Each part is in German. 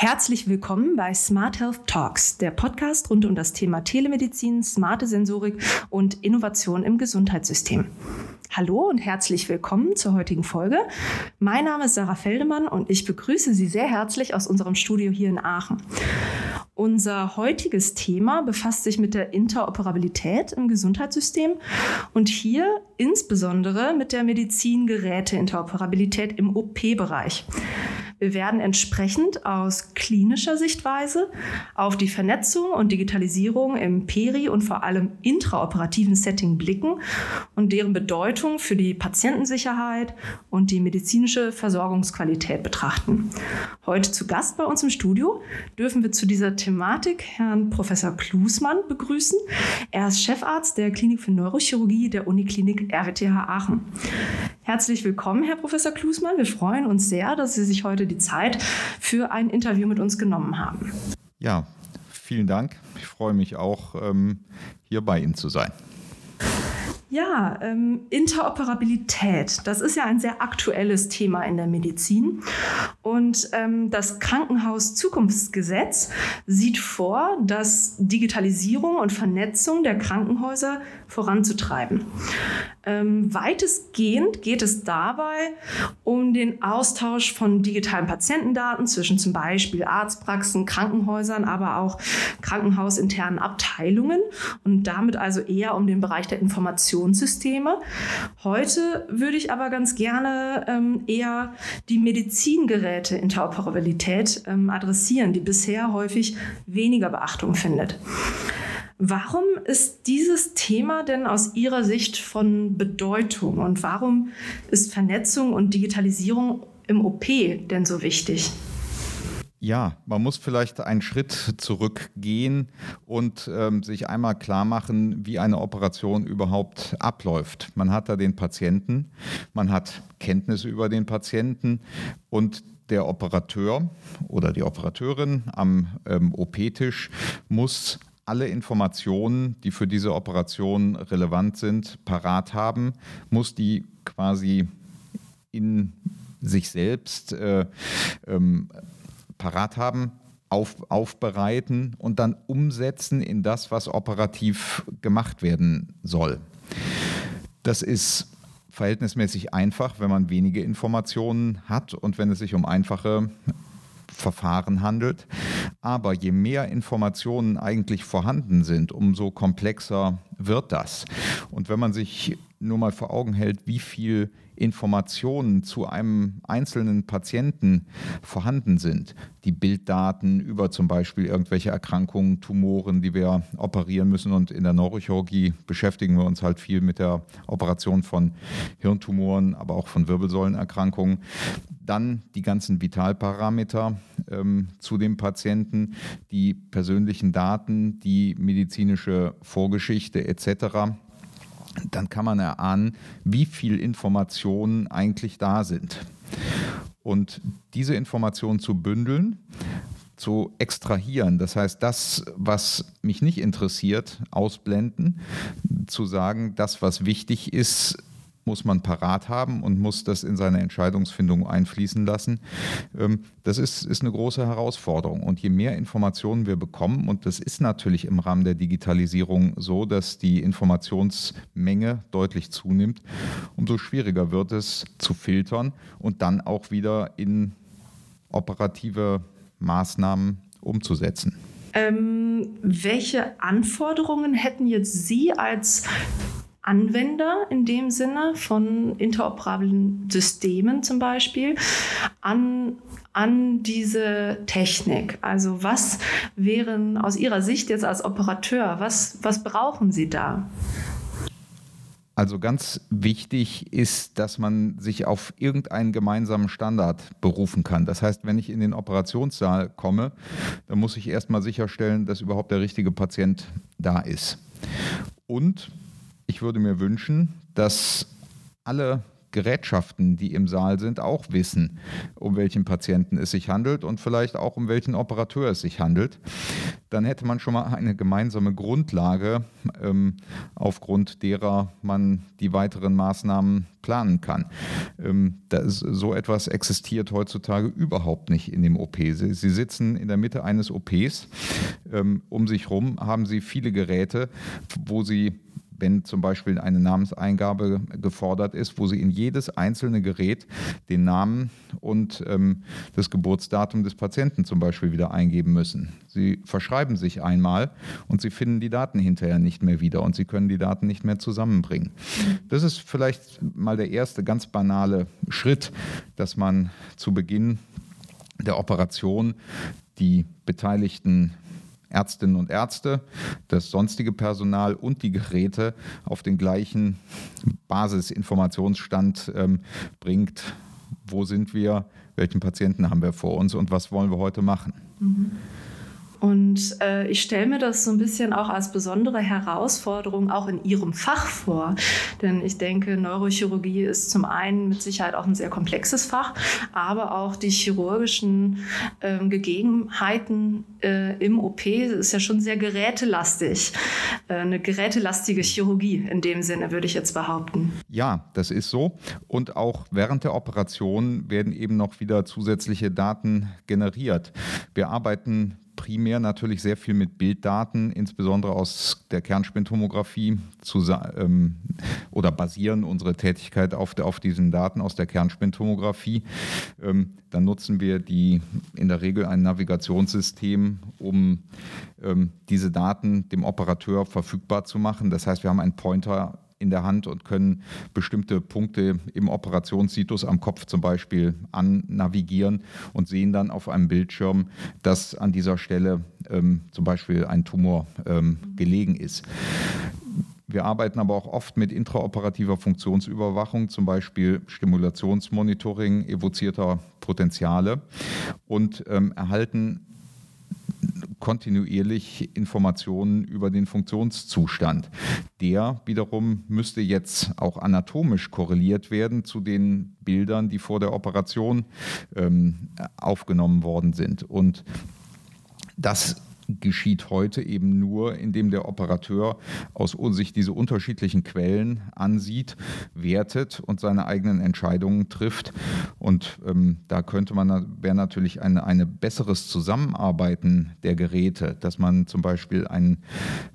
Herzlich willkommen bei Smart Health Talks, der Podcast rund um das Thema Telemedizin, smarte Sensorik und Innovation im Gesundheitssystem. Hallo und herzlich willkommen zur heutigen Folge. Mein Name ist Sarah Feldemann und ich begrüße Sie sehr herzlich aus unserem Studio hier in Aachen. Unser heutiges Thema befasst sich mit der Interoperabilität im Gesundheitssystem und hier insbesondere mit der Medizingeräte-Interoperabilität im OP-Bereich. Wir werden entsprechend aus klinischer Sichtweise auf die Vernetzung und Digitalisierung im peri- und vor allem intraoperativen Setting blicken und deren Bedeutung für die Patientensicherheit und die medizinische Versorgungsqualität betrachten. Heute zu Gast bei uns im Studio dürfen wir zu dieser Thematik Herrn Professor Klusmann begrüßen. Er ist Chefarzt der Klinik für Neurochirurgie der Uniklinik RWTH Aachen. Herzlich willkommen, Herr Professor Klusmann. Wir freuen uns sehr, dass Sie sich heute die Zeit für ein Interview mit uns genommen haben. Ja, vielen Dank. Ich freue mich auch, ähm, hier bei Ihnen zu sein. Ja, ähm, Interoperabilität, das ist ja ein sehr aktuelles Thema in der Medizin. Und ähm, das Krankenhaus-Zukunftsgesetz sieht vor, dass Digitalisierung und Vernetzung der Krankenhäuser voranzutreiben. Ähm, weitestgehend geht es dabei um den Austausch von digitalen Patientendaten zwischen zum Beispiel Arztpraxen, Krankenhäusern, aber auch krankenhausinternen Abteilungen und damit also eher um den Bereich der Informationssysteme. Heute würde ich aber ganz gerne ähm, eher die Medizingeräte-Interoperabilität ähm, adressieren, die bisher häufig weniger Beachtung findet. Warum ist dieses Thema denn aus Ihrer Sicht von Bedeutung und warum ist Vernetzung und Digitalisierung im OP denn so wichtig? Ja, man muss vielleicht einen Schritt zurückgehen und ähm, sich einmal klar machen, wie eine Operation überhaupt abläuft. Man hat da den Patienten, man hat Kenntnisse über den Patienten und der Operateur oder die Operateurin am ähm, OP-Tisch muss alle Informationen, die für diese Operation relevant sind, parat haben, muss die quasi in sich selbst äh, ähm, parat haben, auf, aufbereiten und dann umsetzen in das, was operativ gemacht werden soll. Das ist verhältnismäßig einfach, wenn man wenige Informationen hat und wenn es sich um einfache Verfahren handelt. Aber je mehr Informationen eigentlich vorhanden sind, umso komplexer wird das. Und wenn man sich nur mal vor Augen hält, wie viel Informationen zu einem einzelnen Patienten vorhanden sind. Die Bilddaten über zum Beispiel irgendwelche Erkrankungen, Tumoren, die wir operieren müssen. Und in der Neurochirurgie beschäftigen wir uns halt viel mit der Operation von Hirntumoren, aber auch von Wirbelsäulenerkrankungen. Dann die ganzen Vitalparameter ähm, zu dem Patienten, die persönlichen Daten, die medizinische Vorgeschichte etc dann kann man erahnen, wie viel Informationen eigentlich da sind. Und diese Informationen zu bündeln, zu extrahieren, das heißt, das, was mich nicht interessiert, ausblenden, zu sagen, das, was wichtig ist, muss man parat haben und muss das in seine Entscheidungsfindung einfließen lassen. Ähm, das ist, ist eine große Herausforderung. Und je mehr Informationen wir bekommen, und das ist natürlich im Rahmen der Digitalisierung so, dass die Informationsmenge deutlich zunimmt, umso schwieriger wird es zu filtern und dann auch wieder in operative Maßnahmen umzusetzen. Ähm, welche Anforderungen hätten jetzt Sie als Anwender in dem Sinne von interoperablen Systemen zum Beispiel an, an diese Technik? Also was wären aus Ihrer Sicht jetzt als Operateur, was, was brauchen Sie da? Also ganz wichtig ist, dass man sich auf irgendeinen gemeinsamen Standard berufen kann. Das heißt, wenn ich in den Operationssaal komme, dann muss ich erstmal sicherstellen, dass überhaupt der richtige Patient da ist. Und ich würde mir wünschen, dass alle Gerätschaften, die im Saal sind, auch wissen, um welchen Patienten es sich handelt und vielleicht auch um welchen Operateur es sich handelt. Dann hätte man schon mal eine gemeinsame Grundlage, ähm, aufgrund derer man die weiteren Maßnahmen planen kann. Ähm, das, so etwas existiert heutzutage überhaupt nicht in dem OP. Sie, Sie sitzen in der Mitte eines OPs. Ähm, um sich herum haben Sie viele Geräte, wo Sie wenn zum Beispiel eine Namenseingabe gefordert ist, wo Sie in jedes einzelne Gerät den Namen und ähm, das Geburtsdatum des Patienten zum Beispiel wieder eingeben müssen. Sie verschreiben sich einmal und Sie finden die Daten hinterher nicht mehr wieder und Sie können die Daten nicht mehr zusammenbringen. Das ist vielleicht mal der erste ganz banale Schritt, dass man zu Beginn der Operation die Beteiligten Ärztinnen und Ärzte, das sonstige Personal und die Geräte auf den gleichen Basisinformationsstand ähm, bringt. Wo sind wir? Welchen Patienten haben wir vor uns und was wollen wir heute machen? Mhm. Und äh, ich stelle mir das so ein bisschen auch als besondere Herausforderung auch in Ihrem Fach vor. Denn ich denke, Neurochirurgie ist zum einen mit Sicherheit auch ein sehr komplexes Fach, aber auch die chirurgischen äh, Gegebenheiten äh, im OP ist ja schon sehr gerätelastig. Äh, eine gerätelastige Chirurgie in dem Sinne, würde ich jetzt behaupten. Ja, das ist so. Und auch während der Operation werden eben noch wieder zusätzliche Daten generiert. Wir arbeiten primär natürlich sehr viel mit Bilddaten, insbesondere aus der Kernspintomographie, ähm, oder basieren unsere Tätigkeit auf, auf diesen Daten aus der Kernspintomographie. Ähm, dann nutzen wir die in der Regel ein Navigationssystem, um ähm, diese Daten dem Operateur verfügbar zu machen. Das heißt, wir haben einen Pointer in der Hand und können bestimmte Punkte im Operationssitus am Kopf zum Beispiel annavigieren und sehen dann auf einem Bildschirm, dass an dieser Stelle ähm, zum Beispiel ein Tumor ähm, gelegen ist. Wir arbeiten aber auch oft mit intraoperativer Funktionsüberwachung, zum Beispiel Stimulationsmonitoring evozierter Potenziale und ähm, erhalten kontinuierlich Informationen über den Funktionszustand. Der wiederum müsste jetzt auch anatomisch korreliert werden zu den Bildern, die vor der Operation ähm, aufgenommen worden sind. Und das geschieht heute eben nur, indem der Operateur aus sich diese unterschiedlichen Quellen ansieht, wertet und seine eigenen Entscheidungen trifft. Und ähm, da könnte man, wäre natürlich ein eine besseres Zusammenarbeiten der Geräte, dass man zum Beispiel einen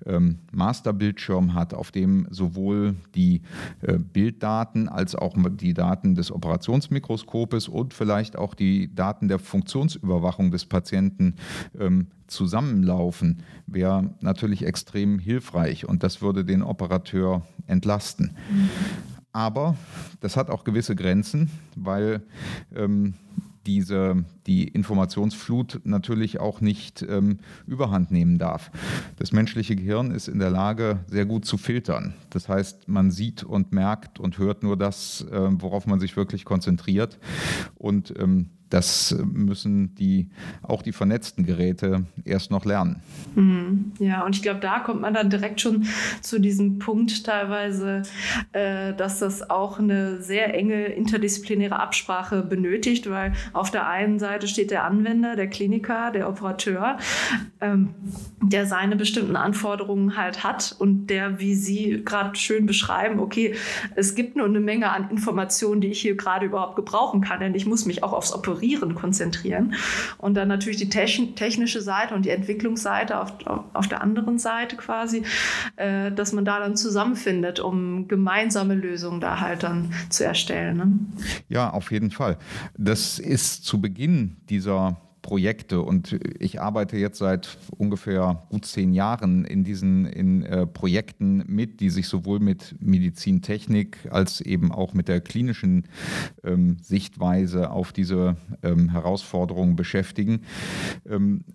ähm, Masterbildschirm hat, auf dem sowohl die äh, Bilddaten als auch die Daten des Operationsmikroskopes und vielleicht auch die Daten der Funktionsüberwachung des Patienten ähm, zusammenlaufen, wäre natürlich extrem hilfreich und das würde den Operateur entlasten. Aber das hat auch gewisse Grenzen, weil ähm, diese, die Informationsflut natürlich auch nicht ähm, überhand nehmen darf. Das menschliche Gehirn ist in der Lage, sehr gut zu filtern. Das heißt, man sieht und merkt und hört nur das, äh, worauf man sich wirklich konzentriert. Und ähm, das müssen die, auch die vernetzten Geräte erst noch lernen. Mhm. Ja, und ich glaube, da kommt man dann direkt schon zu diesem Punkt teilweise, äh, dass das auch eine sehr enge interdisziplinäre Absprache benötigt, weil auf der einen Seite steht der Anwender, der Kliniker, der Operateur, ähm, der seine bestimmten Anforderungen halt hat und der, wie Sie gerade schön beschreiben, okay, es gibt nur eine Menge an Informationen, die ich hier gerade überhaupt gebrauchen kann, denn ich muss mich auch aufs Operieren Operieren konzentrieren. Und dann natürlich die technische Seite und die Entwicklungsseite auf, auf der anderen Seite quasi, äh, dass man da dann zusammenfindet, um gemeinsame Lösungen da halt dann zu erstellen. Ne? Ja, auf jeden Fall. Das ist zu Beginn dieser Projekte und ich arbeite jetzt seit ungefähr gut zehn Jahren in diesen in, äh, Projekten mit, die sich sowohl mit Medizintechnik als eben auch mit der klinischen ähm, Sichtweise auf diese ähm, Herausforderungen beschäftigen. Ähm,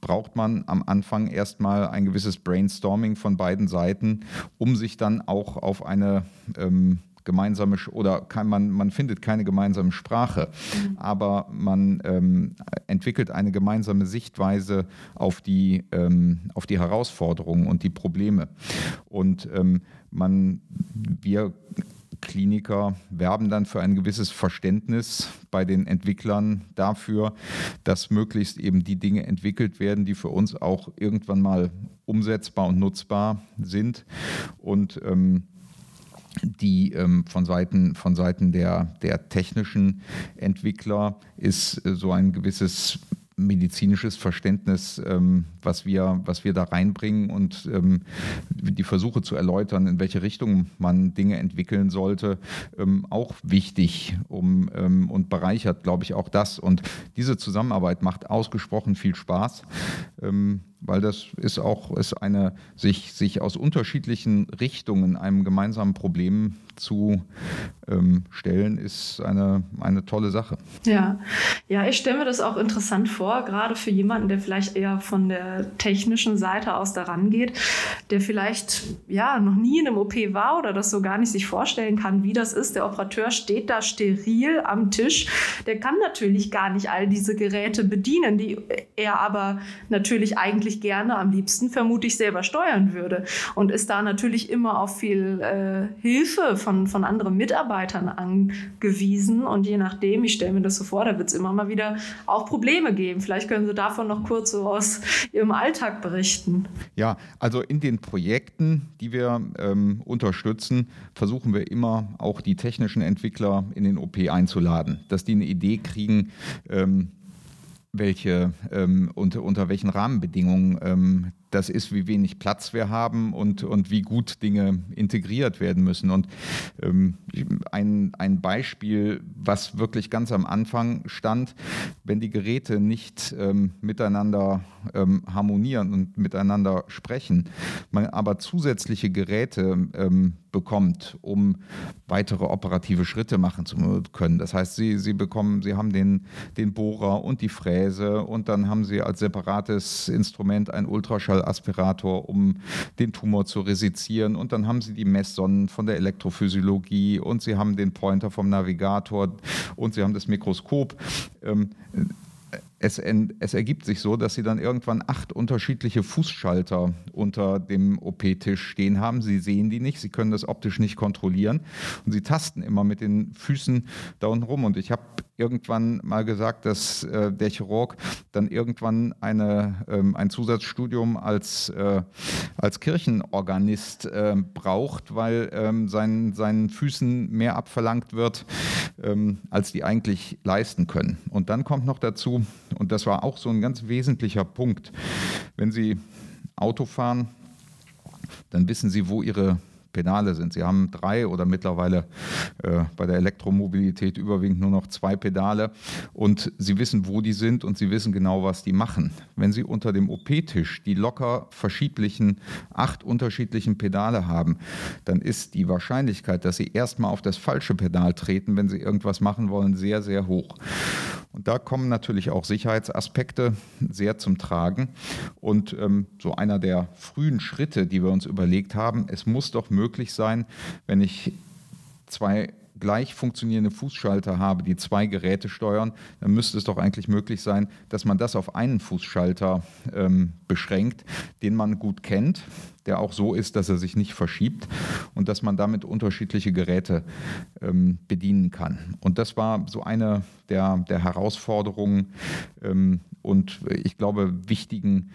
braucht man am Anfang erstmal ein gewisses Brainstorming von beiden Seiten, um sich dann auch auf eine ähm, gemeinsame oder kann man, man findet keine gemeinsame Sprache, mhm. aber man ähm, entwickelt eine gemeinsame Sichtweise auf die, ähm, auf die Herausforderungen und die Probleme. Und ähm, man, wir Kliniker werben dann für ein gewisses Verständnis bei den Entwicklern dafür, dass möglichst eben die Dinge entwickelt werden, die für uns auch irgendwann mal umsetzbar und nutzbar sind. Und ähm, die ähm, von Seiten, von Seiten der, der technischen Entwickler ist äh, so ein gewisses medizinisches Verständnis, ähm, was, wir, was wir da reinbringen und ähm, die Versuche zu erläutern, in welche Richtung man Dinge entwickeln sollte, ähm, auch wichtig um, ähm, und bereichert, glaube ich, auch das. Und diese Zusammenarbeit macht ausgesprochen viel Spaß. Weil das ist auch ist eine, sich, sich aus unterschiedlichen Richtungen einem gemeinsamen Problem zu ähm, stellen, ist eine, eine tolle Sache. Ja. ja, ich stelle mir das auch interessant vor, gerade für jemanden, der vielleicht eher von der technischen Seite aus daran geht, der vielleicht ja noch nie in einem OP war oder das so gar nicht sich vorstellen kann, wie das ist. Der Operateur steht da steril am Tisch. Der kann natürlich gar nicht all diese Geräte bedienen, die er aber natürlich eigentlich gerne am liebsten vermutlich selber steuern würde und ist da natürlich immer auf viel äh, Hilfe von von, von anderen Mitarbeitern angewiesen. Und je nachdem, ich stelle mir das so vor, da wird es immer mal wieder auch Probleme geben. Vielleicht können Sie davon noch kurz so aus Ihrem Alltag berichten. Ja, also in den Projekten, die wir ähm, unterstützen, versuchen wir immer auch die technischen Entwickler in den OP einzuladen, dass die eine Idee kriegen, ähm, welche, ähm, unter, unter welchen Rahmenbedingungen ähm, das ist, wie wenig Platz wir haben und, und wie gut Dinge integriert werden müssen. Und ähm, ein, ein Beispiel, was wirklich ganz am Anfang stand, wenn die Geräte nicht ähm, miteinander ähm, harmonieren und miteinander sprechen, man aber zusätzliche Geräte ähm, bekommt, um weitere operative Schritte machen zu können. Das heißt, sie, sie bekommen, sie haben den, den Bohrer und die Fräse und dann haben sie als separates Instrument ein Ultraschall Ultraaspirator, um den Tumor zu resizieren. Und dann haben sie die Messsonnen von der Elektrophysiologie und sie haben den Pointer vom Navigator und sie haben das Mikroskop. Ähm, es, es, ergibt sich so, dass sie dann irgendwann acht unterschiedliche Fußschalter unter dem OP-Tisch stehen haben. Sie sehen die nicht, sie können das optisch nicht kontrollieren und sie tasten immer mit den Füßen da unten rum. Und ich habe irgendwann mal gesagt, dass äh, der Chirurg dann irgendwann eine, ähm, ein Zusatzstudium als, äh, als Kirchenorganist äh, braucht, weil ähm, sein, seinen Füßen mehr abverlangt wird, ähm, als die eigentlich leisten können. Und dann kommt noch dazu, und das war auch so ein ganz wesentlicher Punkt, wenn Sie Auto fahren, dann wissen Sie, wo Ihre Pedale sind. Sie haben drei oder mittlerweile äh, bei der Elektromobilität überwiegend nur noch zwei Pedale und Sie wissen, wo die sind und Sie wissen genau, was die machen. Wenn Sie unter dem OP-Tisch die locker verschiedlichen, acht unterschiedlichen Pedale haben, dann ist die Wahrscheinlichkeit, dass Sie erstmal auf das falsche Pedal treten, wenn Sie irgendwas machen wollen, sehr, sehr hoch. Und da kommen natürlich auch Sicherheitsaspekte sehr zum Tragen. Und ähm, so einer der frühen Schritte, die wir uns überlegt haben, es muss doch möglich sein, wenn ich zwei gleich funktionierende Fußschalter habe, die zwei Geräte steuern, dann müsste es doch eigentlich möglich sein, dass man das auf einen Fußschalter ähm, beschränkt, den man gut kennt, der auch so ist, dass er sich nicht verschiebt und dass man damit unterschiedliche Geräte ähm, bedienen kann. Und das war so eine der, der Herausforderungen ähm, und ich glaube wichtigen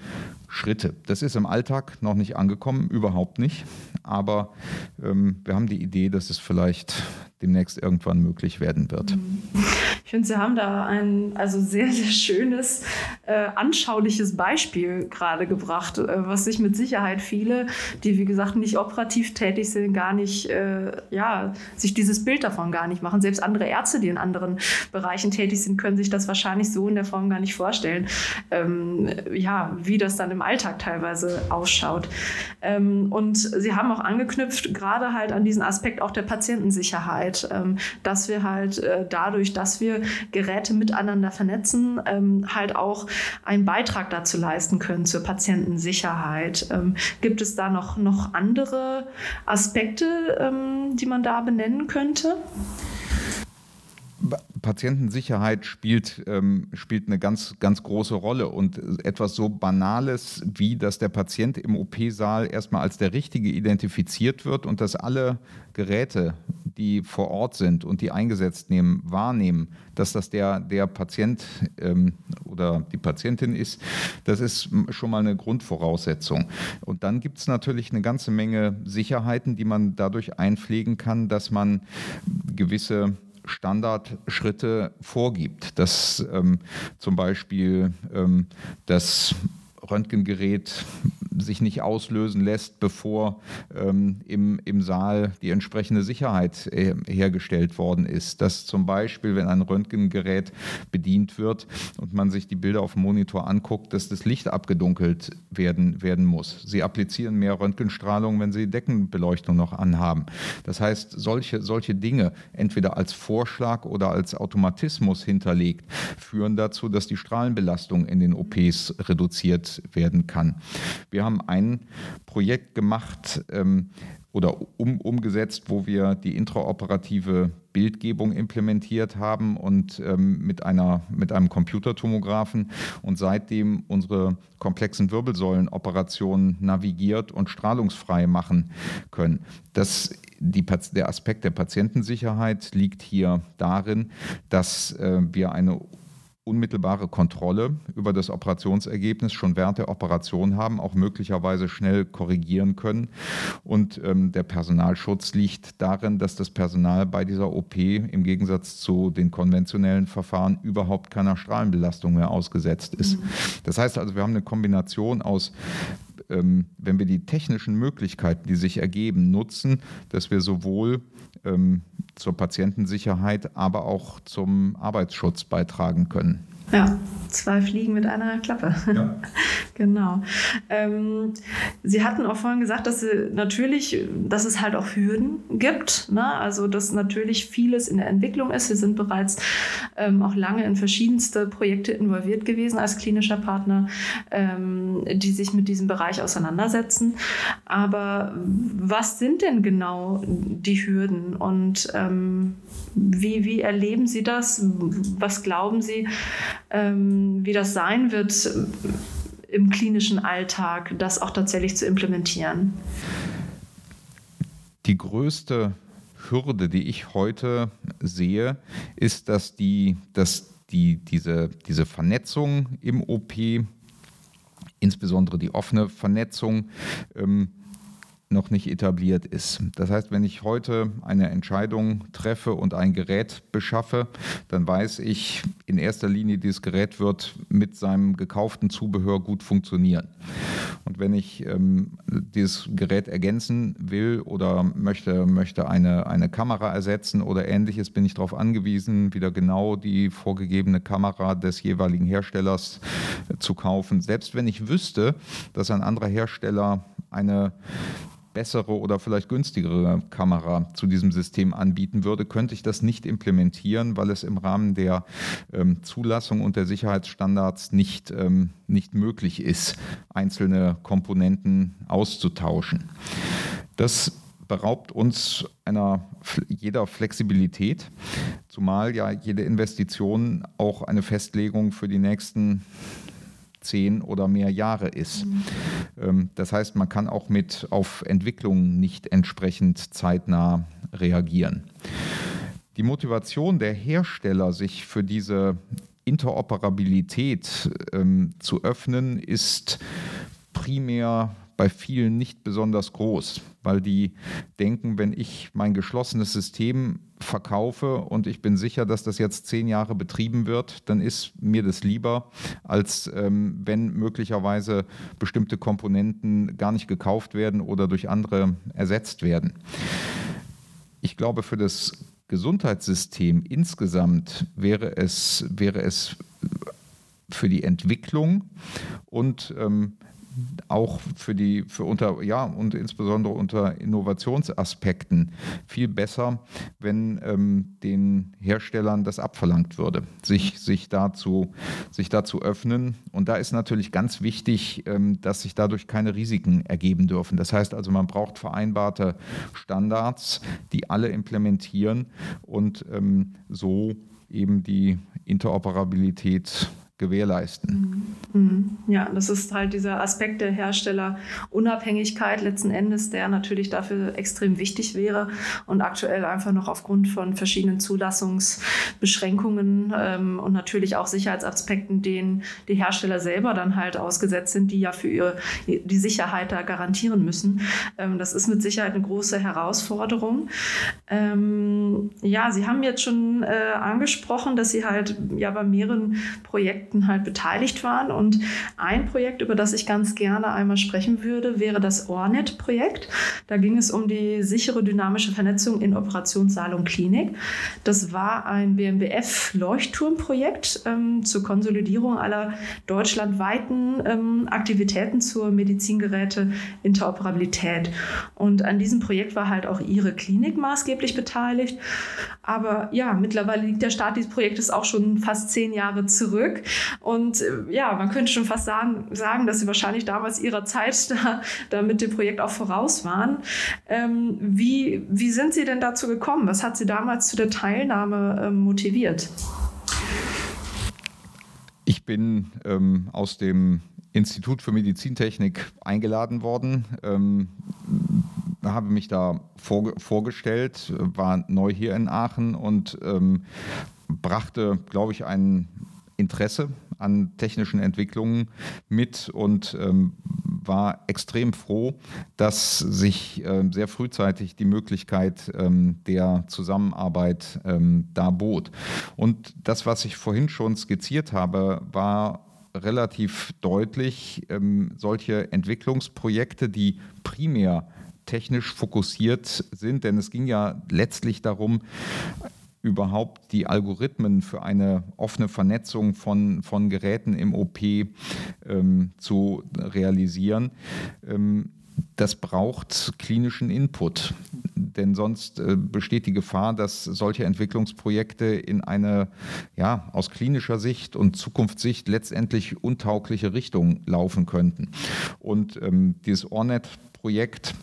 Schritte. Das ist im Alltag noch nicht angekommen, überhaupt nicht. Aber ähm, wir haben die Idee, dass es vielleicht demnächst irgendwann möglich werden wird. Ich finde, Sie haben da ein also sehr, sehr schönes, äh, anschauliches Beispiel gerade gebracht, äh, was sich mit Sicherheit viele, die wie gesagt nicht operativ tätig sind, gar nicht, äh, ja, sich dieses Bild davon gar nicht machen. Selbst andere Ärzte, die in anderen Bereichen tätig sind, können sich das wahrscheinlich so in der Form gar nicht vorstellen, ähm, ja, wie das dann im Alltag teilweise ausschaut. Ähm, und Sie haben auch angeknüpft, gerade halt an diesen Aspekt auch der Patientensicherheit, ähm, dass wir halt äh, dadurch, dass wir Geräte miteinander vernetzen, ähm, halt auch einen Beitrag dazu leisten können zur Patientensicherheit. Ähm, gibt es da noch, noch andere Aspekte, ähm, die man da benennen könnte? Patientensicherheit spielt, ähm, spielt eine ganz, ganz große Rolle und etwas so Banales wie, dass der Patient im OP-Saal erstmal als der Richtige identifiziert wird und dass alle Geräte, die vor Ort sind und die eingesetzt nehmen, wahrnehmen, dass das der, der Patient ähm, oder die Patientin ist, das ist schon mal eine Grundvoraussetzung. Und dann gibt es natürlich eine ganze Menge Sicherheiten, die man dadurch einpflegen kann, dass man gewisse Standardschritte vorgibt, dass ähm, zum Beispiel ähm, das Röntgengerät sich nicht auslösen lässt, bevor ähm, im, im Saal die entsprechende Sicherheit äh, hergestellt worden ist. Dass zum Beispiel, wenn ein Röntgengerät bedient wird und man sich die Bilder auf dem Monitor anguckt, dass das Licht abgedunkelt werden, werden muss. Sie applizieren mehr Röntgenstrahlung, wenn sie Deckenbeleuchtung noch anhaben. Das heißt, solche, solche Dinge, entweder als Vorschlag oder als Automatismus hinterlegt, führen dazu, dass die Strahlenbelastung in den OPs reduziert werden kann. Wir haben ein Projekt gemacht ähm, oder um, umgesetzt, wo wir die intraoperative Bildgebung implementiert haben und ähm, mit, einer, mit einem Computertomographen und seitdem unsere komplexen Wirbelsäulenoperationen navigiert und strahlungsfrei machen können. Das die, der Aspekt der Patientensicherheit liegt hier darin, dass äh, wir eine unmittelbare Kontrolle über das Operationsergebnis schon während der Operation haben, auch möglicherweise schnell korrigieren können. Und ähm, der Personalschutz liegt darin, dass das Personal bei dieser OP im Gegensatz zu den konventionellen Verfahren überhaupt keiner Strahlenbelastung mehr ausgesetzt ist. Mhm. Das heißt also, wir haben eine Kombination aus ähm, wenn wir die technischen Möglichkeiten, die sich ergeben, nutzen, dass wir sowohl ähm, zur Patientensicherheit, aber auch zum Arbeitsschutz beitragen können. Ja, zwei Fliegen mit einer Klappe. Ja. genau. Ähm, Sie hatten auch vorhin gesagt, dass Sie natürlich, dass es halt auch Hürden gibt. Ne? Also dass natürlich vieles in der Entwicklung ist. Sie sind bereits ähm, auch lange in verschiedenste Projekte involviert gewesen als klinischer Partner, ähm, die sich mit diesem Bereich auseinandersetzen. Aber was sind denn genau die Hürden und ähm, wie, wie erleben Sie das? Was glauben Sie? ähm, wie das sein wird im klinischen Alltag, das auch tatsächlich zu implementieren? Die größte Hürde, die ich heute sehe, ist, dass, die, dass die, diese, diese Vernetzung im OP, insbesondere die offene Vernetzung, ähm, noch nicht etabliert ist. Das heißt, wenn ich heute eine Entscheidung treffe und ein Gerät beschaffe, dann weiß ich in erster Linie, dieses Gerät wird mit seinem gekauften Zubehör gut funktionieren. Und wenn ich ähm, dieses Gerät ergänzen will oder möchte, möchte eine, eine Kamera ersetzen oder ähnliches, bin ich darauf angewiesen, wieder genau die vorgegebene Kamera des jeweiligen Herstellers zu kaufen. Selbst wenn ich wüsste, dass ein anderer Hersteller eine bessere oder vielleicht günstigere Kamera zu diesem System anbieten würde, könnte ich das nicht implementieren, weil es im Rahmen der ähm, Zulassung und der Sicherheitsstandards nicht, ähm, nicht möglich ist, einzelne Komponenten auszutauschen. Das beraubt uns einer jeder Flexibilität, zumal ja jede Investition auch eine Festlegung für die nächsten zehn oder mehr Jahre ist. Mhm. Das heißt, man kann auch mit auf Entwicklungen nicht entsprechend zeitnah reagieren. Die Motivation der Hersteller, sich für diese Interoperabilität ähm, zu öffnen, ist primär bei vielen nicht besonders groß, weil die denken, wenn ich mein geschlossenes System verkaufe und ich bin sicher, dass das jetzt zehn Jahre betrieben wird, dann ist mir das lieber, als ähm, wenn möglicherweise bestimmte Komponenten gar nicht gekauft werden oder durch andere ersetzt werden. Ich glaube, für das Gesundheitssystem insgesamt wäre es, wäre es für die Entwicklung und ähm, auch für die, für unter, ja, und insbesondere unter Innovationsaspekten viel besser, wenn ähm, den Herstellern das abverlangt würde, sich, sich, dazu, sich dazu öffnen. Und da ist natürlich ganz wichtig, ähm, dass sich dadurch keine Risiken ergeben dürfen. Das heißt also, man braucht vereinbarte Standards, die alle implementieren und ähm, so eben die Interoperabilität gewährleisten. Mhm. Mhm. Ja, das ist halt dieser Aspekt der Herstellerunabhängigkeit letzten Endes, der natürlich dafür extrem wichtig wäre und aktuell einfach noch aufgrund von verschiedenen Zulassungsbeschränkungen ähm, und natürlich auch Sicherheitsaspekten, denen die Hersteller selber dann halt ausgesetzt sind, die ja für ihre, die Sicherheit da garantieren müssen. Ähm, das ist mit Sicherheit eine große Herausforderung. Ähm, ja, Sie haben jetzt schon äh, angesprochen, dass Sie halt ja bei mehreren Projekten Projekten halt beteiligt waren. Und ein Projekt, über das ich ganz gerne einmal sprechen würde, wäre das Ornet-Projekt. Da ging es um die sichere dynamische Vernetzung in Operationssaal und Klinik. Das war ein BMBF-Leuchtturmprojekt ähm, zur Konsolidierung aller deutschlandweiten ähm, Aktivitäten zur Medizingeräte-Interoperabilität. Und an diesem Projekt war halt auch Ihre Klinik maßgeblich beteiligt. Aber ja, mittlerweile liegt der Start dieses Projektes auch schon fast zehn Jahre zurück. Und äh, ja, man könnte schon fast sagen, sagen dass sie wahrscheinlich damals ihrer Zeit da, da mit dem Projekt auch voraus waren. Ähm, wie, wie sind Sie denn dazu gekommen? Was hat Sie damals zu der Teilnahme ähm, motiviert? Ich bin ähm, aus dem Institut für Medizintechnik eingeladen worden. Ähm, habe mich da vor, vorgestellt, war neu hier in Aachen und ähm, brachte, glaube ich, einen Interesse an technischen Entwicklungen mit und ähm, war extrem froh, dass sich äh, sehr frühzeitig die Möglichkeit ähm, der Zusammenarbeit ähm, da bot. Und das, was ich vorhin schon skizziert habe, war relativ deutlich, ähm, solche Entwicklungsprojekte, die primär technisch fokussiert sind, denn es ging ja letztlich darum, überhaupt die Algorithmen für eine offene Vernetzung von, von Geräten im OP ähm, zu realisieren. Ähm, das braucht klinischen Input, denn sonst äh, besteht die Gefahr, dass solche Entwicklungsprojekte in eine ja, aus klinischer Sicht und Zukunftssicht letztendlich untaugliche Richtung laufen könnten. Und ähm, dieses Ornet-Projekt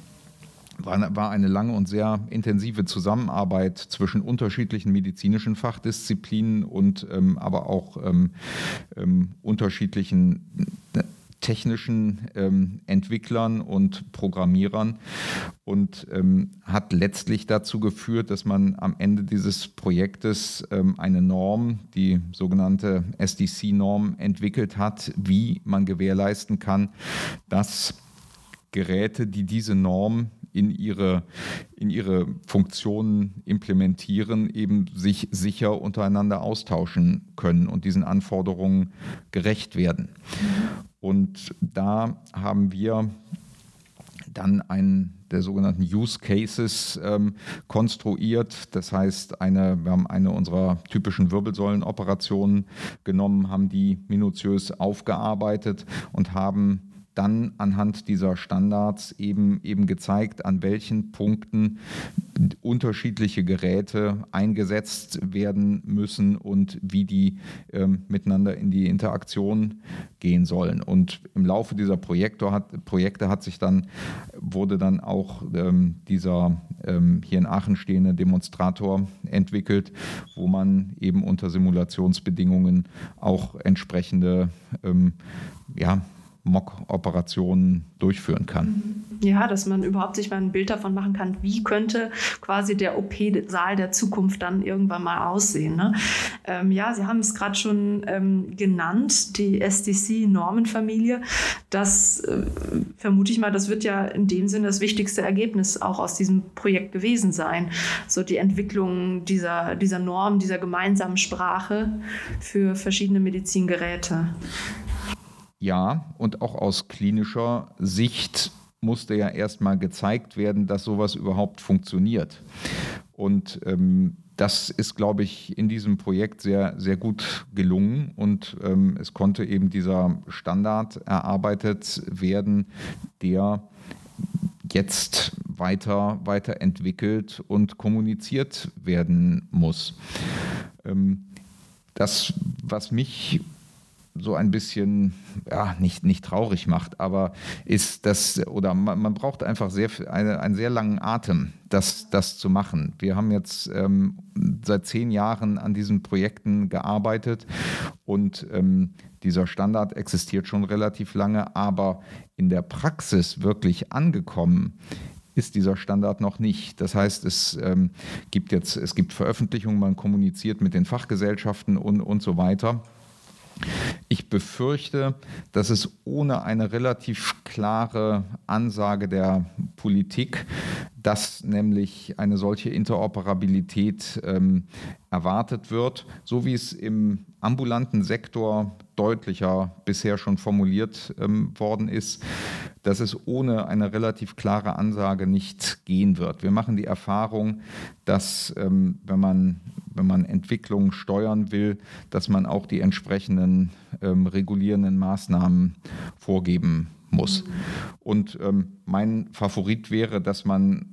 war, war eine lange und sehr intensive Zusammenarbeit zwischen unterschiedlichen medizinischen Fachdisziplinen und ähm, aber auch ähm, ähm, unterschiedlichen äh, technischen ähm, Entwicklern und Programmierern. Und ähm, hat letztlich dazu geführt, dass man am Ende dieses Projektes ähm, eine Norm, die sogenannte SDC-Norm, entwickelt hat, wie man gewährleisten kann, dass Geräte, die diese Norm in ihre, in ihre Funktionen implementieren, eben sich sicher untereinander austauschen können und diesen Anforderungen gerecht werden. Und da haben wir dann einen der sogenannten Use Cases ähm, konstruiert. Das heißt, eine, wir haben eine unserer typischen Wirbelsäulenoperationen genommen, haben die minutiös aufgearbeitet und haben dann anhand dieser Standards eben, eben gezeigt, an welchen Punkten unterschiedliche Geräte eingesetzt werden müssen und wie die ähm, miteinander in die Interaktion gehen sollen. Und im Laufe dieser Projekte hat, Projekte hat sich dann, wurde dann auch ähm, dieser ähm, hier in Aachen stehende Demonstrator entwickelt, wo man eben unter Simulationsbedingungen auch entsprechende ähm, ja, Mock-Operationen durchführen kann. Ja, dass man überhaupt sich mal ein Bild davon machen kann, wie könnte quasi der OP-Saal der Zukunft dann irgendwann mal aussehen. Ne? Ähm, ja, Sie haben es gerade schon ähm, genannt, die SDC-Normenfamilie. Das äh, vermute ich mal, das wird ja in dem Sinne das wichtigste Ergebnis auch aus diesem Projekt gewesen sein. So die Entwicklung dieser, dieser Norm, dieser gemeinsamen Sprache für verschiedene Medizingeräte. Ja, und auch aus klinischer Sicht musste ja erstmal gezeigt werden, dass sowas überhaupt funktioniert. Und ähm, das ist, glaube ich, in diesem Projekt sehr, sehr gut gelungen und ähm, es konnte eben dieser Standard erarbeitet werden, der jetzt weiter, weiterentwickelt und kommuniziert werden muss. Ähm, das, was mich so ein bisschen, ja, nicht, nicht traurig macht, aber ist das, oder man, man braucht einfach sehr, eine, einen sehr langen Atem, das, das zu machen. Wir haben jetzt ähm, seit zehn Jahren an diesen Projekten gearbeitet und ähm, dieser Standard existiert schon relativ lange, aber in der Praxis wirklich angekommen ist dieser Standard noch nicht. Das heißt, es ähm, gibt jetzt, es gibt Veröffentlichungen, man kommuniziert mit den Fachgesellschaften und, und so weiter. Befürchte, dass es ohne eine relativ klare Ansage der Politik, dass nämlich eine solche Interoperabilität ähm, erwartet wird, so wie es im ambulanten Sektor deutlicher bisher schon formuliert ähm, worden ist, dass es ohne eine relativ klare Ansage nicht gehen wird. Wir machen die Erfahrung, dass ähm, wenn, man, wenn man Entwicklungen steuern will, dass man auch die entsprechenden ähm, regulierenden Maßnahmen vorgeben muss. Und ähm, mein Favorit wäre, dass man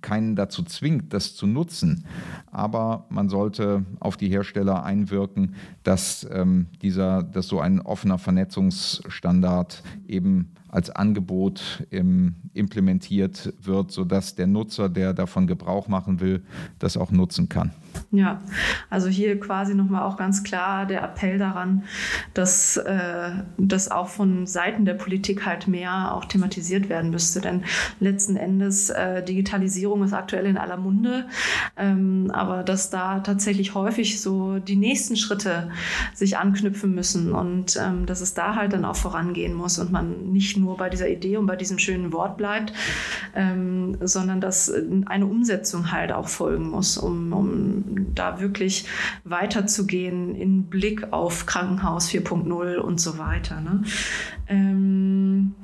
keinen dazu zwingt, das zu nutzen. Aber man sollte auf die Hersteller einwirken, dass, ähm, dieser, dass so ein offener Vernetzungsstandard eben als Angebot im, implementiert wird, sodass der Nutzer, der davon Gebrauch machen will, das auch nutzen kann. Ja, also hier quasi nochmal auch ganz klar der Appell daran, dass äh, das auch von Seiten der Politik halt mehr auch thematisiert werden müsste. Denn letzten Endes äh, Digitalisierung ist aktuell in aller Munde, ähm, aber dass da tatsächlich häufig so die nächsten Schritte sich anknüpfen müssen und ähm, dass es da halt dann auch vorangehen muss und man nicht nur bei dieser Idee und bei diesem schönen Wort bleibt, ähm, sondern dass eine Umsetzung halt auch folgen muss, um, um da wirklich weiterzugehen in Blick auf Krankenhaus 4.0 und so weiter. Ne? Ähm,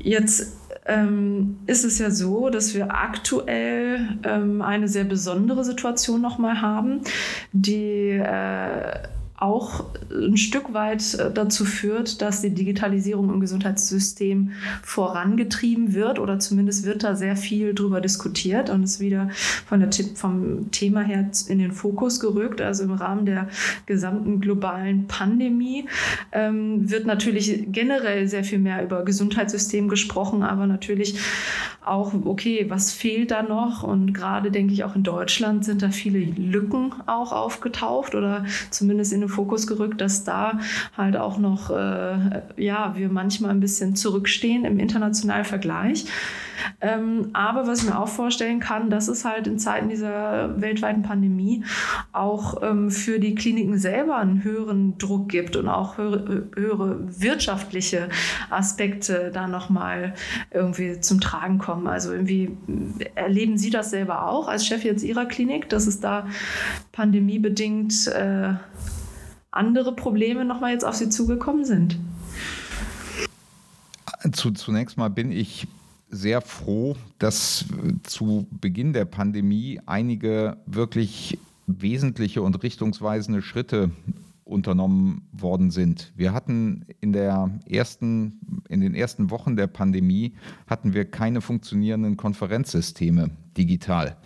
jetzt ähm, ist es ja so, dass wir aktuell ähm, eine sehr besondere Situation nochmal haben, die äh, auch ein Stück weit äh, dazu führt, dass die Digitalisierung im Gesundheitssystem vorangetrieben wird oder zumindest wird da sehr viel drüber diskutiert und ist wieder von der, vom Thema her in den Fokus gerückt. Also im Rahmen der gesamten globalen Pandemie ähm, wird natürlich generell sehr viel mehr über Gesundheitssystem gesprochen, aber natürlich auch, okay, was fehlt da noch? Und gerade denke ich auch in Deutschland sind da viele Lücken auch aufgetaucht oder zumindest in den Fokus gerückt, dass da halt auch noch, äh, ja, wir manchmal ein bisschen zurückstehen im internationalen Vergleich. Ähm, aber was ich mir auch vorstellen kann, dass es halt in Zeiten dieser weltweiten Pandemie auch ähm, für die Kliniken selber einen höheren Druck gibt und auch höhere, höhere wirtschaftliche Aspekte da nochmal irgendwie zum Tragen kommen. Also irgendwie erleben Sie das selber auch als Chef jetzt Ihrer Klinik, dass es da pandemiebedingt äh, andere Probleme nochmal jetzt auf Sie zugekommen sind? zunächst mal bin ich sehr froh, dass zu Beginn der Pandemie einige wirklich wesentliche und richtungsweisende Schritte unternommen worden sind. Wir hatten in, der ersten, in den ersten Wochen der Pandemie hatten wir keine funktionierenden Konferenzsysteme digital.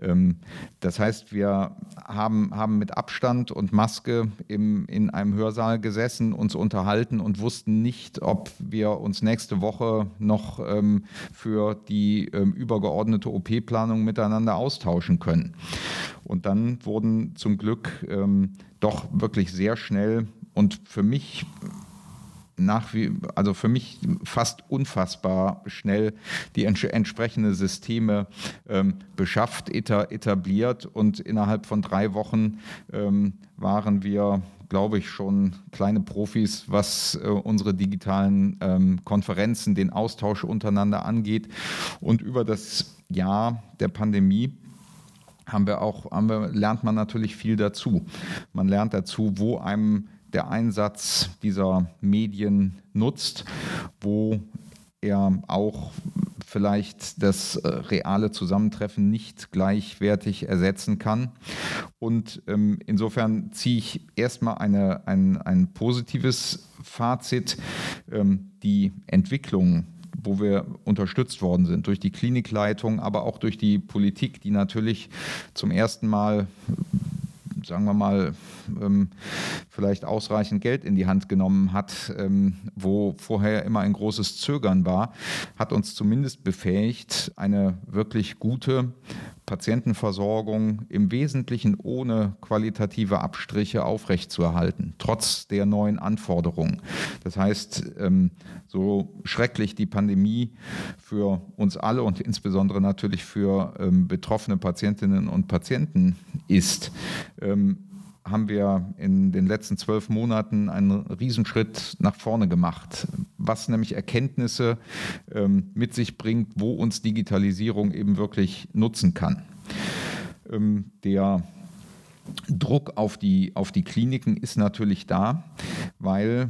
Ähm, das heißt, wir haben, haben mit Abstand und Maske im, in einem Hörsaal gesessen, uns unterhalten und wussten nicht, ob wir uns nächste Woche noch ähm, für die ähm, übergeordnete OP-Planung miteinander austauschen können. Und dann wurden zum Glück doch wirklich sehr schnell und für mich nach wie, also für mich fast unfassbar schnell die ents entsprechende Systeme ähm, beschafft, etabliert und innerhalb von drei Wochen ähm, waren wir glaube ich, schon kleine Profis, was äh, unsere digitalen ähm, Konferenzen, den Austausch untereinander angeht. Und über das Jahr der Pandemie haben wir auch, haben wir, lernt man natürlich viel dazu. Man lernt dazu, wo einem der Einsatz dieser Medien nutzt, wo er auch vielleicht das äh, reale Zusammentreffen nicht gleichwertig ersetzen kann. Und ähm, insofern ziehe ich erstmal eine, ein, ein positives Fazit. Ähm, die Entwicklung wo wir unterstützt worden sind durch die Klinikleitung, aber auch durch die Politik, die natürlich zum ersten Mal sagen wir mal, ähm, vielleicht ausreichend Geld in die Hand genommen hat, ähm, wo vorher immer ein großes Zögern war, hat uns zumindest befähigt, eine wirklich gute Patientenversorgung im Wesentlichen ohne qualitative Abstriche aufrechtzuerhalten, trotz der neuen Anforderungen. Das heißt, ähm, so schrecklich die Pandemie für uns alle und insbesondere natürlich für betroffene Patientinnen und Patienten ist, ähm, haben wir in den letzten zwölf Monaten einen Riesenschritt nach vorne gemacht, was nämlich Erkenntnisse ähm, mit sich bringt, wo uns Digitalisierung eben wirklich nutzen kann. Ähm, der Druck auf die, auf die Kliniken ist natürlich da, weil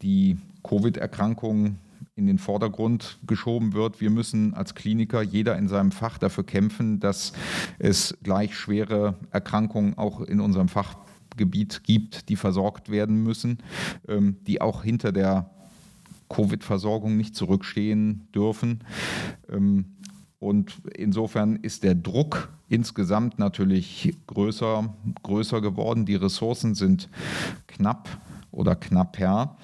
die Covid-Erkrankung in den Vordergrund geschoben wird. Wir müssen als Kliniker, jeder in seinem Fach, dafür kämpfen, dass es gleich schwere Erkrankungen auch in unserem Fachgebiet gibt, die versorgt werden müssen, ähm, die auch hinter der Covid-Versorgung nicht zurückstehen dürfen. Ähm, und insofern ist der Druck insgesamt natürlich größer, größer geworden. Die Ressourcen sind knapp oder knapper.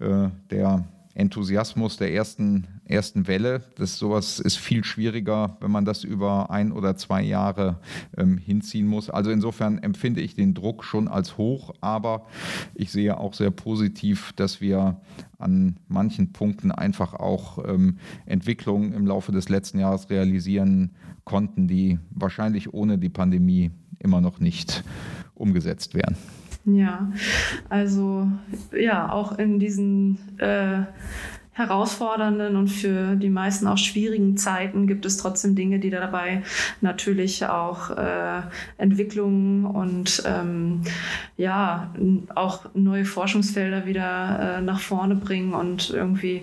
Äh, der Enthusiasmus der ersten, ersten Welle. Das sowas ist viel schwieriger, wenn man das über ein oder zwei Jahre ähm, hinziehen muss. Also insofern empfinde ich den Druck schon als hoch, aber ich sehe auch sehr positiv, dass wir an manchen Punkten einfach auch ähm, Entwicklungen im Laufe des letzten Jahres realisieren konnten, die wahrscheinlich ohne die Pandemie immer noch nicht umgesetzt wären. Ja, also ja, auch in diesen äh, herausfordernden und für die meisten auch schwierigen Zeiten gibt es trotzdem Dinge, die dabei natürlich auch äh, Entwicklungen und ähm, ja auch neue Forschungsfelder wieder äh, nach vorne bringen und irgendwie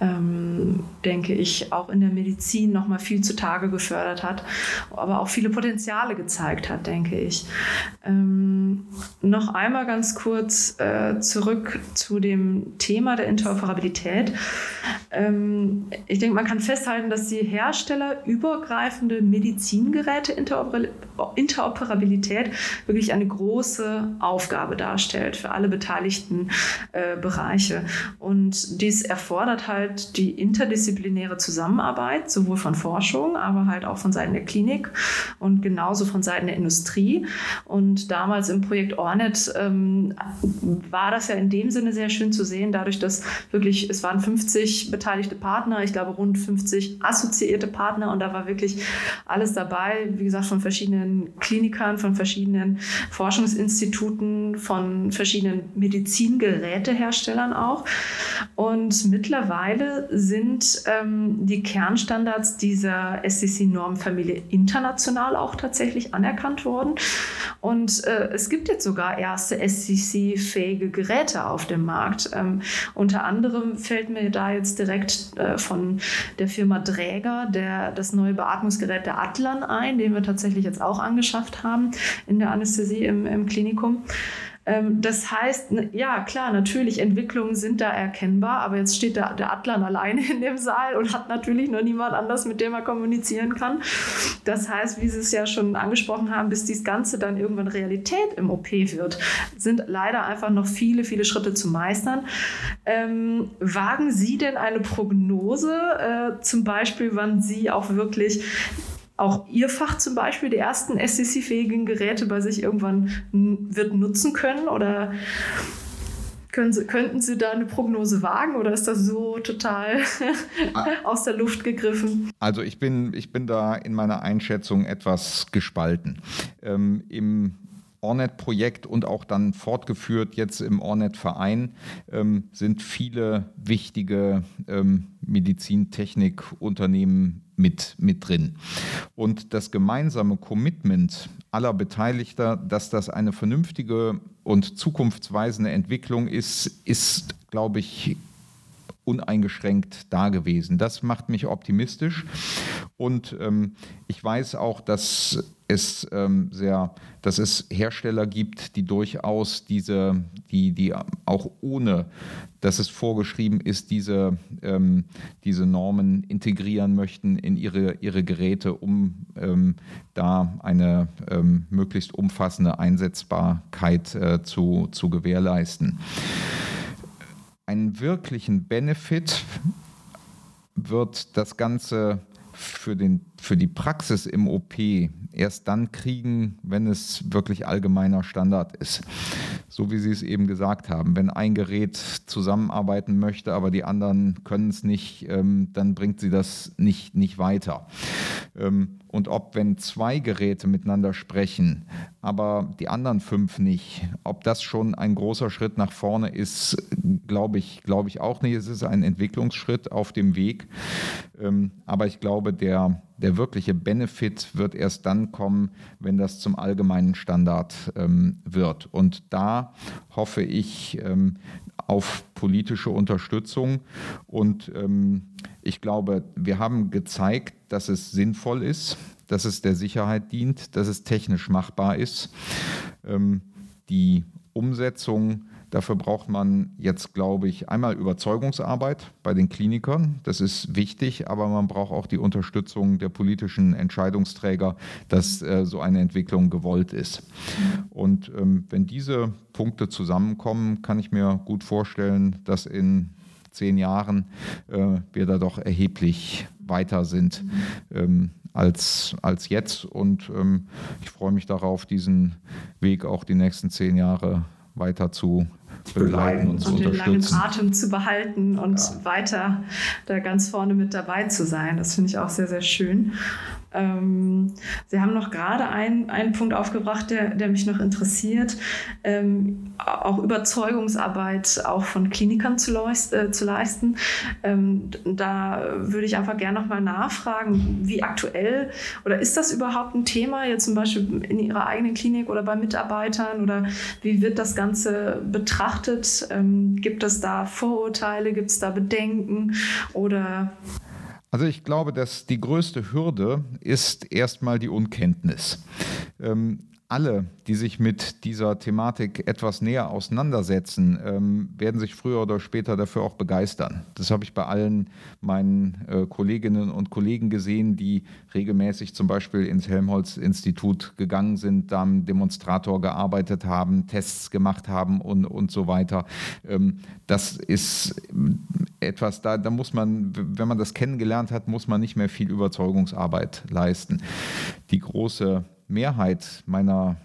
ähm, denke ich auch in der Medizin noch mal viel zutage gefördert hat, aber auch viele Potenziale gezeigt hat, denke ich. Ähm, noch einmal ganz kurz äh, zurück zu dem Thema der Interoperabilität. Ähm, ich denke, man kann festhalten, dass die Hersteller übergreifende Medizingeräte Interoperabilität wirklich eine große Aufgabe darstellt für alle beteiligten äh, Bereiche. Und dies erfordert halt die interdisziplinäre Zusammenarbeit, sowohl von Forschung, aber halt auch von Seiten der Klinik und genauso von Seiten der Industrie. Und damals im Projekt Ornet ähm, war das ja in dem Sinne sehr schön zu sehen, dadurch, dass wirklich, es waren 50 beteiligte Partner, ich glaube rund 50 assoziierte Partner und da war wirklich alles dabei, wie gesagt, von verschiedenen Klinikern, von verschiedenen Forschungsinstituten, von verschiedenen Medizingeräteherstellern auch. Und mittlerweile sind ähm, die Kernstandards dieser SCC-Normfamilie international auch tatsächlich anerkannt worden. Und äh, es gibt jetzt sogar erste SCC-fähige Geräte auf dem Markt. Ähm, unter anderem fällt mir da jetzt direkt äh, von der Firma Dräger der, das neue Beatmungsgerät der Atlan ein, den wir tatsächlich jetzt auch angeschafft haben in der Anästhesie im, im Klinikum. Ähm, das heißt, ja klar, natürlich, Entwicklungen sind da erkennbar, aber jetzt steht der, der Atlan alleine in dem Saal und hat natürlich noch niemand anders, mit dem er kommunizieren kann. Das heißt, wie Sie es ja schon angesprochen haben, bis dies Ganze dann irgendwann Realität im OP wird, sind leider einfach noch viele, viele Schritte zu meistern. Ähm, wagen Sie denn eine Prognose, äh, zum Beispiel, wann Sie auch wirklich auch Ihr Fach zum Beispiel die ersten SCC-fähigen Geräte bei sich irgendwann wird nutzen können? Oder Sie, könnten Sie da eine Prognose wagen oder ist das so total aus der Luft gegriffen? Also ich bin, ich bin da in meiner Einschätzung etwas gespalten. Ähm, Im Ornet-Projekt und auch dann fortgeführt jetzt im Ornet-Verein ähm, sind viele wichtige ähm, Medizintechnikunternehmen mit, mit drin. Und das gemeinsame Commitment aller Beteiligter, dass das eine vernünftige und zukunftsweisende Entwicklung ist, ist, glaube ich, uneingeschränkt da gewesen. Das macht mich optimistisch und ähm, ich weiß auch, dass es ähm, sehr, dass es Hersteller gibt, die durchaus diese, die, die auch ohne, dass es vorgeschrieben ist, diese, ähm, diese Normen integrieren möchten in ihre, ihre Geräte, um ähm, da eine ähm, möglichst umfassende Einsetzbarkeit äh, zu, zu gewährleisten. Einen wirklichen Benefit wird das Ganze für, den, für die Praxis im OP erst dann kriegen, wenn es wirklich allgemeiner Standard ist. So wie Sie es eben gesagt haben. Wenn ein Gerät zusammenarbeiten möchte, aber die anderen können es nicht, ähm, dann bringt sie das nicht, nicht weiter. Ähm, und ob, wenn zwei Geräte miteinander sprechen, aber die anderen fünf nicht, ob das schon ein großer Schritt nach vorne ist, glaube ich, glaube ich auch nicht. Es ist ein Entwicklungsschritt auf dem Weg. Ähm, aber ich glaube, der, der wirkliche Benefit wird erst dann kommen, wenn das zum allgemeinen Standard ähm, wird. Und da hoffe ich ähm, auf politische Unterstützung. Und ich glaube, wir haben gezeigt, dass es sinnvoll ist, dass es der Sicherheit dient, dass es technisch machbar ist. Ähm, die Umsetzung Dafür braucht man jetzt, glaube ich, einmal Überzeugungsarbeit bei den Klinikern. Das ist wichtig, aber man braucht auch die Unterstützung der politischen Entscheidungsträger, dass äh, so eine Entwicklung gewollt ist. Und ähm, wenn diese Punkte zusammenkommen, kann ich mir gut vorstellen, dass in zehn Jahren äh, wir da doch erheblich weiter sind ähm, als, als jetzt. Und ähm, ich freue mich darauf, diesen Weg auch die nächsten zehn Jahre weiter zu begleiten und, zu und den langen Atem zu behalten und ja. weiter da ganz vorne mit dabei zu sein. Das finde ich auch sehr, sehr schön. Ähm, Sie haben noch gerade einen, einen Punkt aufgebracht, der, der mich noch interessiert. Ähm, auch Überzeugungsarbeit auch von Klinikern zu, leist, äh, zu leisten. Ähm, da würde ich einfach gerne noch mal nachfragen, wie aktuell oder ist das überhaupt ein Thema jetzt zum Beispiel in Ihrer eigenen Klinik oder bei Mitarbeitern oder wie wird das Ganze betrachtet? Ähm, gibt es da Vorurteile, gibt es da Bedenken oder also ich glaube, dass die größte Hürde ist erstmal die Unkenntnis. Ähm, alle, die sich mit dieser Thematik etwas näher auseinandersetzen, ähm, werden sich früher oder später dafür auch begeistern. Das habe ich bei allen meinen äh, Kolleginnen und Kollegen gesehen, die regelmäßig zum Beispiel ins Helmholtz-Institut gegangen sind, da am Demonstrator gearbeitet haben, Tests gemacht haben und, und so weiter. Ähm, das ist etwas, da, da muss man, wenn man das kennengelernt hat, muss man nicht mehr viel Überzeugungsarbeit leisten. Die große Mehrheit meiner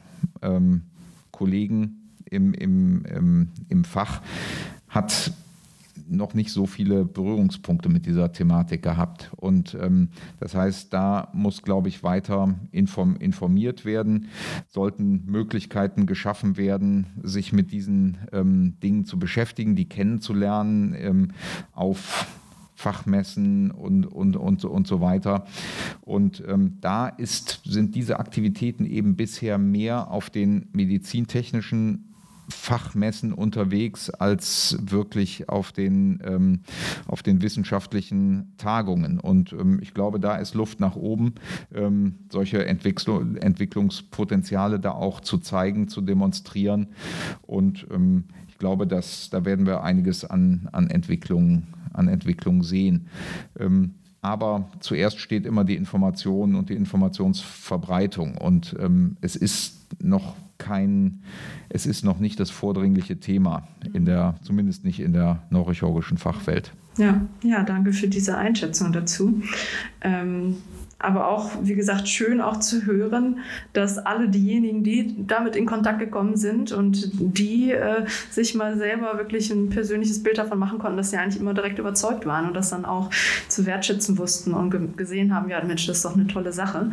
ähm, Kollegen im, im, im, im Fach hat noch nicht so viele Berührungspunkte mit dieser Thematik gehabt. Und ähm, das heißt, da muss, glaube ich, weiter inform informiert werden, sollten Möglichkeiten geschaffen werden, sich mit diesen ähm, Dingen zu beschäftigen, die kennenzulernen, ähm, auf Fachmessen und, und, und, und so weiter. Und ähm, da ist, sind diese Aktivitäten eben bisher mehr auf den medizintechnischen Fachmessen unterwegs als wirklich auf den, ähm, auf den wissenschaftlichen Tagungen. Und ähm, ich glaube, da ist Luft nach oben, ähm, solche Entwicklung, Entwicklungspotenziale da auch zu zeigen, zu demonstrieren. Und ähm, ich glaube, dass da werden wir einiges an, an Entwicklungen an Entwicklung sehen. Ähm, aber zuerst steht immer die Information und die Informationsverbreitung. Und ähm, es ist noch kein, es ist noch nicht das vordringliche Thema in der, zumindest nicht in der neurochirurgischen Fachwelt. Ja, ja, danke für diese Einschätzung dazu. Ähm, aber auch, wie gesagt, schön auch zu hören, dass alle diejenigen, die damit in Kontakt gekommen sind und die äh, sich mal selber wirklich ein persönliches Bild davon machen konnten, dass sie eigentlich immer direkt überzeugt waren und das dann auch zu wertschätzen wussten und gesehen haben, ja, Mensch, das ist doch eine tolle Sache.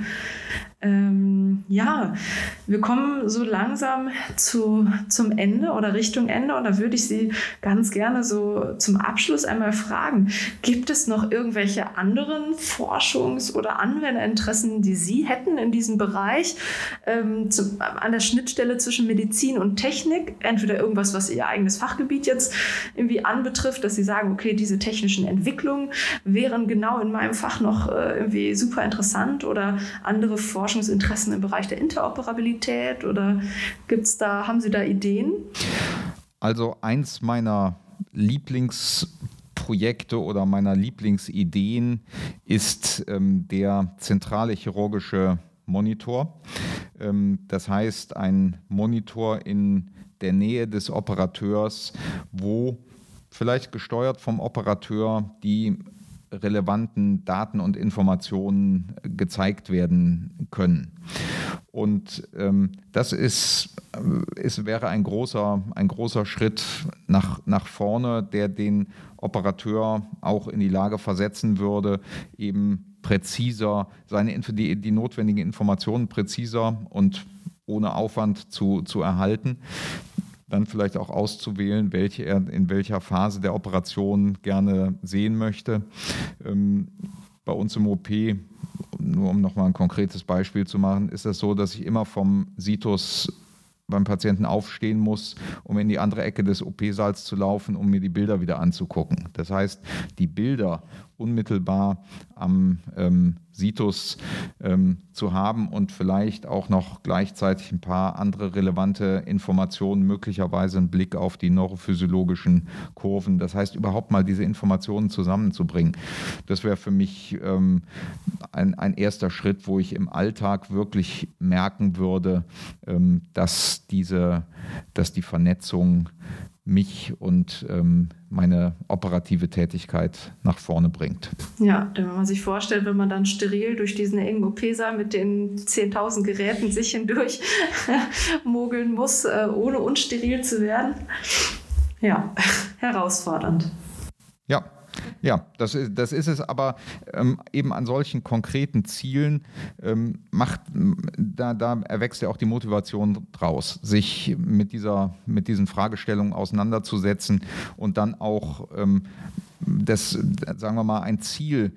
Ähm, ja, wir kommen so langsam zu, zum Ende oder Richtung Ende und da würde ich Sie ganz gerne so zum Abschluss einmal fragen, gibt es noch irgendwelche anderen Forschungs- oder Anwenderinteressen, die Sie hätten in diesem Bereich ähm, zu, an der Schnittstelle zwischen Medizin und Technik? Entweder irgendwas, was Ihr eigenes Fachgebiet jetzt irgendwie anbetrifft, dass Sie sagen, okay, diese technischen Entwicklungen wären genau in meinem Fach noch äh, irgendwie super interessant oder andere Forschungen Forschungsinteressen im Bereich der Interoperabilität oder gibt's da, haben Sie da Ideen? Also eins meiner Lieblingsprojekte oder meiner Lieblingsideen ist ähm, der zentrale chirurgische Monitor. Ähm, das heißt, ein Monitor in der Nähe des Operateurs, wo vielleicht gesteuert vom Operateur die relevanten Daten und Informationen gezeigt werden können. Und ähm, das ist, ist, äh, wäre ein großer, ein großer Schritt nach, nach vorne, der den Operateur auch in die Lage versetzen würde, eben präziser, seine, die, die notwendigen Informationen präziser und ohne Aufwand zu, zu erhalten dann vielleicht auch auszuwählen, welche er in welcher Phase der Operation gerne sehen möchte. Ähm, bei uns im OP, nur um nochmal ein konkretes Beispiel zu machen, ist es so, dass ich immer vom Situs beim Patienten aufstehen muss, um in die andere Ecke des OP-Saals zu laufen, um mir die Bilder wieder anzugucken. Das heißt, die Bilder unmittelbar am ähm, Situs ähm, zu haben und vielleicht auch noch gleichzeitig ein paar andere relevante Informationen, möglicherweise einen Blick auf die neurophysiologischen Kurven. Das heißt, überhaupt mal diese Informationen zusammenzubringen. Das wäre für mich ähm, ein, ein erster Schritt, wo ich im Alltag wirklich merken würde, ähm, dass, diese, dass die Vernetzung mich und ähm, meine operative Tätigkeit nach vorne bringt. Ja, wenn man sich vorstellt, wenn man dann steril durch diesen engen OP-Saal mit den 10.000 Geräten sich hindurch mogeln muss, äh, ohne unsteril zu werden. Ja, herausfordernd. Ja, das ist, das ist es, aber ähm, eben an solchen konkreten Zielen ähm, macht, da, da erwächst ja auch die Motivation draus, sich mit, dieser, mit diesen Fragestellungen auseinanderzusetzen und dann auch ähm, das, sagen wir mal, ein Ziel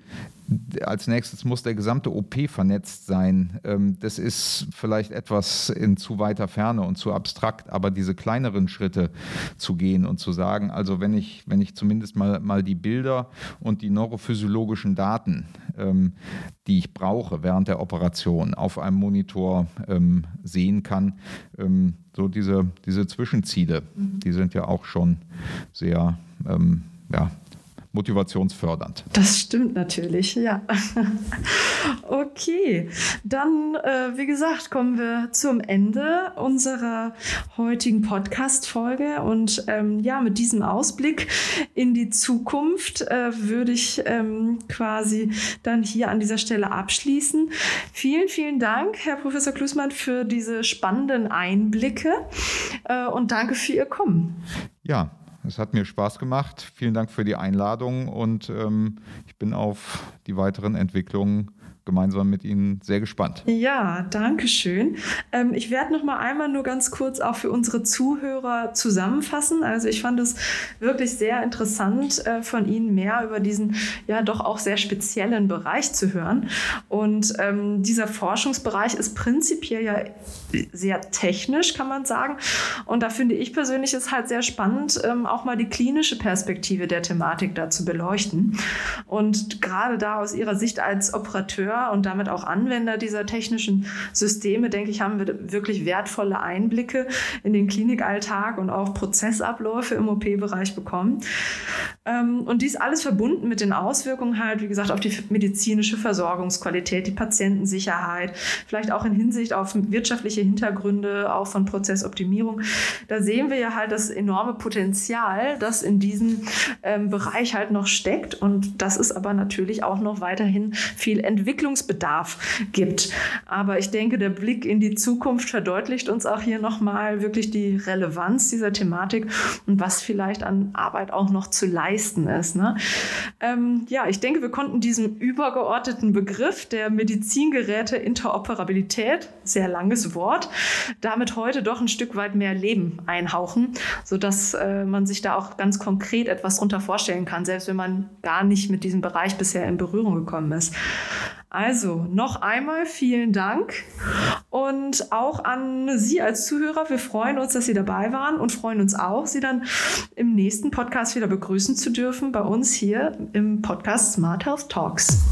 als nächstes muss der gesamte OP vernetzt sein. Ähm, das ist vielleicht etwas in zu weiter Ferne und zu abstrakt, aber diese kleineren Schritte zu gehen und zu sagen, also wenn ich, wenn ich zumindest mal, mal die Bilder und die neurophysiologischen Daten, ähm, die ich brauche während der Operation, auf einem Monitor ähm, sehen kann, so diese, diese Zwischenziele, die sind ja auch schon sehr ja, motivationsfördernd. Das stimmt natürlich, ja. okay, dann, äh, wie gesagt, kommen wir zum Ende unserer heutigen Podcast-Folge. Und ähm, ja, mit diesem Ausblick in die Zukunft äh, würde ich ähm, quasi dann hier an dieser Stelle abschließen. Vielen, vielen Dank, Herr Professor Klusmann, für diese spannenden Einblicke äh, und danke für Ihr Kommen. Ja, es hat mir Spaß gemacht. Vielen Dank für die Einladung und ähm, ich bin auf die weiteren Entwicklungen gemeinsam mit Ihnen sehr gespannt. Ja, danke schön. Ähm, ich werde noch mal einmal nur ganz kurz auch für unsere Zuhörer zusammenfassen. Also ich fand es wirklich sehr interessant, äh, von Ihnen mehr über diesen ja doch auch sehr speziellen Bereich zu hören. Und ähm, dieser Forschungsbereich ist prinzipiell ja sehr technisch, kann man sagen. Und da finde ich persönlich es halt sehr spannend, ähm, auch mal die klinische Perspektive der Thematik da zu beleuchten. Und gerade da aus Ihrer Sicht als Operateur und damit auch Anwender dieser technischen Systeme, denke ich, haben wir wirklich wertvolle Einblicke in den Klinikalltag und auch Prozessabläufe im OP-Bereich bekommen. Ähm, und dies alles verbunden mit den Auswirkungen halt, wie gesagt, auf die medizinische Versorgungsqualität, die Patientensicherheit, vielleicht auch in Hinsicht auf wirtschaftliche Hintergründe, auch von Prozessoptimierung. Da sehen wir ja halt das enorme Potenzial, das in diesem ähm, Bereich halt noch steckt. Und das ist aber natürlich auch noch weiterhin viel Entwicklungsbedarf gibt. Aber ich denke, der Blick in die Zukunft verdeutlicht uns auch hier nochmal wirklich die Relevanz dieser Thematik und was vielleicht an Arbeit auch noch zu leisten leisten ist. Ne? Ähm, ja, ich denke, wir konnten diesem übergeordneten Begriff der Medizingeräte Interoperabilität, sehr langes Wort, damit heute doch ein Stück weit mehr Leben einhauchen, sodass äh, man sich da auch ganz konkret etwas drunter vorstellen kann, selbst wenn man gar nicht mit diesem Bereich bisher in Berührung gekommen ist. Also noch einmal vielen Dank und auch an Sie als Zuhörer. Wir freuen uns, dass Sie dabei waren und freuen uns auch, Sie dann im nächsten Podcast wieder begrüßen zu dürfen bei uns hier im Podcast Smart Health Talks.